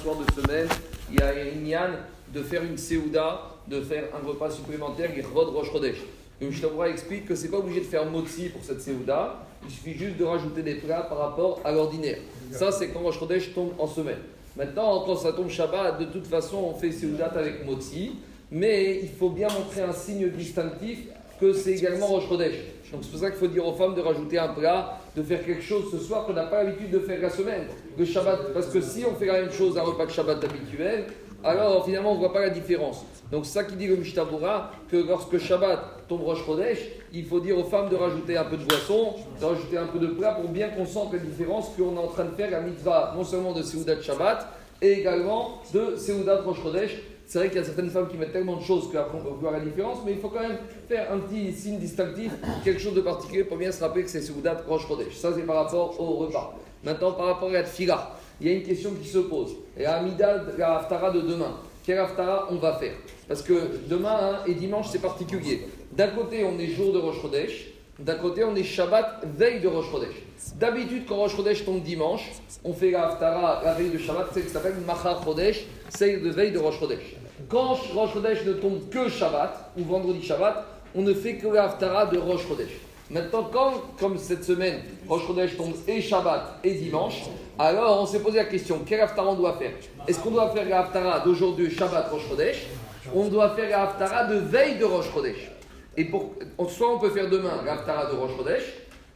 soir de semaine, il y a une yann de faire une Seouda, de faire un repas supplémentaire, Rod Rosh Chodesh. Le Mishnah explique que c'est pas obligé de faire motzi pour cette Seouda, il suffit juste de rajouter des plats par rapport à l'ordinaire. Ça, c'est quand Rosh tombe en semaine. Maintenant, quand ça tombe Shabbat, de toute façon, on fait Seouda avec motzi, mais il faut bien montrer un signe distinctif que c'est également Rosh Chodesh. Donc c'est pour ça qu'il faut dire aux femmes de rajouter un plat, de faire quelque chose ce soir qu'on n'a pas l'habitude de faire la semaine. Le Shabbat, parce que si on fait la même chose à un repas de Shabbat habituel, alors finalement on ne voit pas la différence. Donc ça qui dit le Mishtabura, que lorsque Shabbat tombe Rosh Chodesh, il faut dire aux femmes de rajouter un peu de boisson, de rajouter un peu de plat pour bien qu'on sente la différence qu'on est en train de faire la mitzvah non seulement de Seudat Shabbat, et également de Seudat Rosh Chodesh, c'est vrai qu'il y a certaines femmes qui mettent tellement de choses qu'après on peut voir la différence, mais il faut quand même faire un petit signe distinctif, quelque chose de particulier pour bien se rappeler que c'est Soudat Rosh Chodesh. Ça, c'est par rapport au repas. Maintenant, par rapport à la Tfila, il y a une question qui se pose. Et à Amida, la Haftara de demain, quelle Haftara on va faire? Parce que demain hein, et dimanche, c'est particulier. D'un côté, on est jour de Chodesh, d'un côté, on est Shabbat, veille de Rosh Chodesh. D'habitude, quand Rosh Chodesh tombe dimanche, on fait la Haftara, la veille de Shabbat, c'est ce qui s'appelle Machar Chodesh, c'est de veille de Rosh Chodesh. Quand Rosh Chodesh ne tombe que Shabbat, ou vendredi Shabbat, on ne fait que la Haftara de Rosh Chodesh. Maintenant, quand, comme cette semaine, Rosh Chodesh tombe et Shabbat et dimanche, alors on s'est posé la question, quel Haftara on doit faire? Est-ce qu'on doit faire la Haftara d'aujourd'hui, Shabbat, Rosh Chodesh? On doit faire la Haftara de veille de Rosh Chodesh. Et pour, soit on peut faire demain la Haftara de Rosh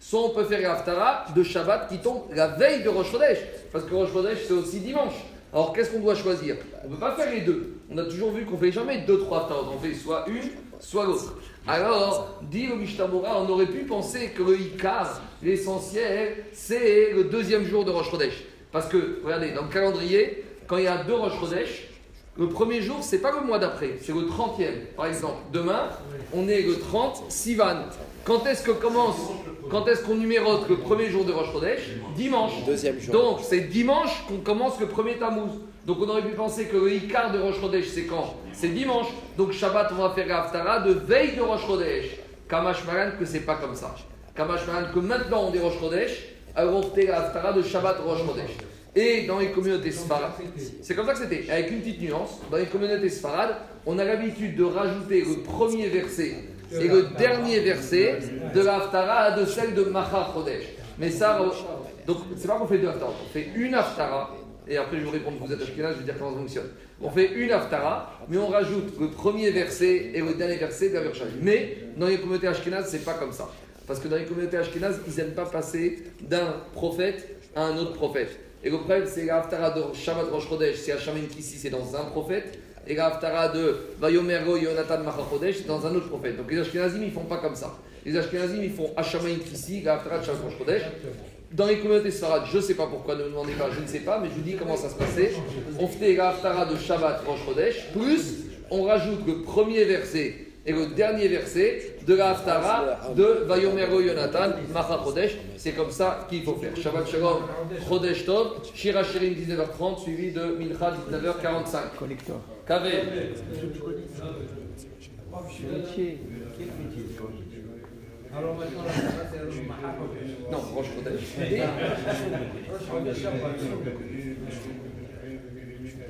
soit on peut faire la Haftara de Shabbat qui tombe la veille de Rosh. Parce que Rosh c'est aussi dimanche. Alors qu'est-ce qu'on doit choisir? On ne peut pas faire les deux. On a toujours vu qu'on fait jamais deux, trois temps. On fait soit une, soit l'autre. Alors, dit le Mishtamura, on aurait pu penser que le Ikar, l'essentiel, c'est le deuxième jour de Rosh. Parce que, regardez, dans le calendrier, quand il y a deux Rosh le premier jour, c'est pas le mois d'après, c'est le 30e. Par exemple, demain, on est le 30 Sivan. Quand est-ce que commence quand est-ce qu'on numérote le premier jour de Rosh Chodesh Dimanche. Deuxième jour. Donc c'est dimanche qu'on commence le premier Tammuz. Donc on aurait pu penser que le Icar de Rosh Chodesh c'est quand C'est dimanche. Donc Shabbat on va faire la de veille de Rosh Chodesh. Kamash Maran que c'est pas comme ça. Kamash Maran que maintenant on est Rosh Chodesh, alors on fait la de Shabbat Rosh Chodesh. Et dans les communautés sfarades, c'est comme ça que c'était, avec une petite nuance, dans les communautés sfarades, on a l'habitude de rajouter le premier verset et le dernier verset de l'Aftara de celle de Macha Chodesh. Mais ça, donc c'est pas qu'on fait deux Haftara, on fait une Aftara, et après je vous répondre, vous êtes Ashkenaz, je vais dire comment ça fonctionne. On fait une Aftara, mais on rajoute le premier verset et le dernier verset de la Mais dans les communautés Ashkenaz, c'est pas comme ça. Parce que dans les communautés Ashkenaz, ils n'aiment pas passer d'un prophète à un autre prophète. Et le problème, c'est l'Aftara de Shabbat Rosh Chodesh, c'est Hashamin Kissi, c'est dans un prophète et la Haftara de Vayomergo Yonatan Machachodesh dans un autre prophète. Donc les Ashkenazim, ils font pas comme ça. Les Ashkenazim, ils font Hashamaïn ici, la Haftara de Shabbat Chodesh. Dans les communautés Sfarad, je ne sais pas pourquoi, ne me demandez pas, je ne sais pas, mais je vous dis comment ça se passait. On fait la Haftara de Shabbat Rosh Chodesh, plus on rajoute le premier verset et le dernier verset de la Haftara de Vayomero Yonatan, Macha Chodesh. C'est comme ça qu'il faut faire. Shabbat Shalom, Chodesh Tov, Shira Shirin 19h30, suivi de Mincha 19h45. Connecteur. KV. Alors maintenant, c'est Non, Roche Chodesh.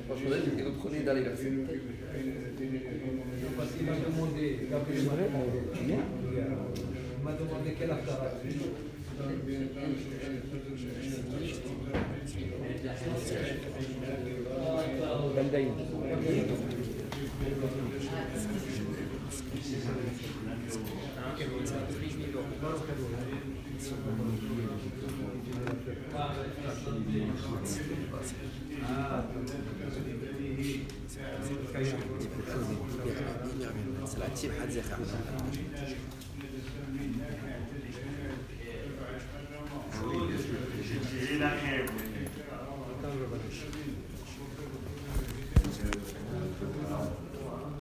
Roche Chodesh, le premier dans les versets parce qu'il m'a demandé, il m'a demandé quelle aftara. Ah, c'est la team Hadzekha.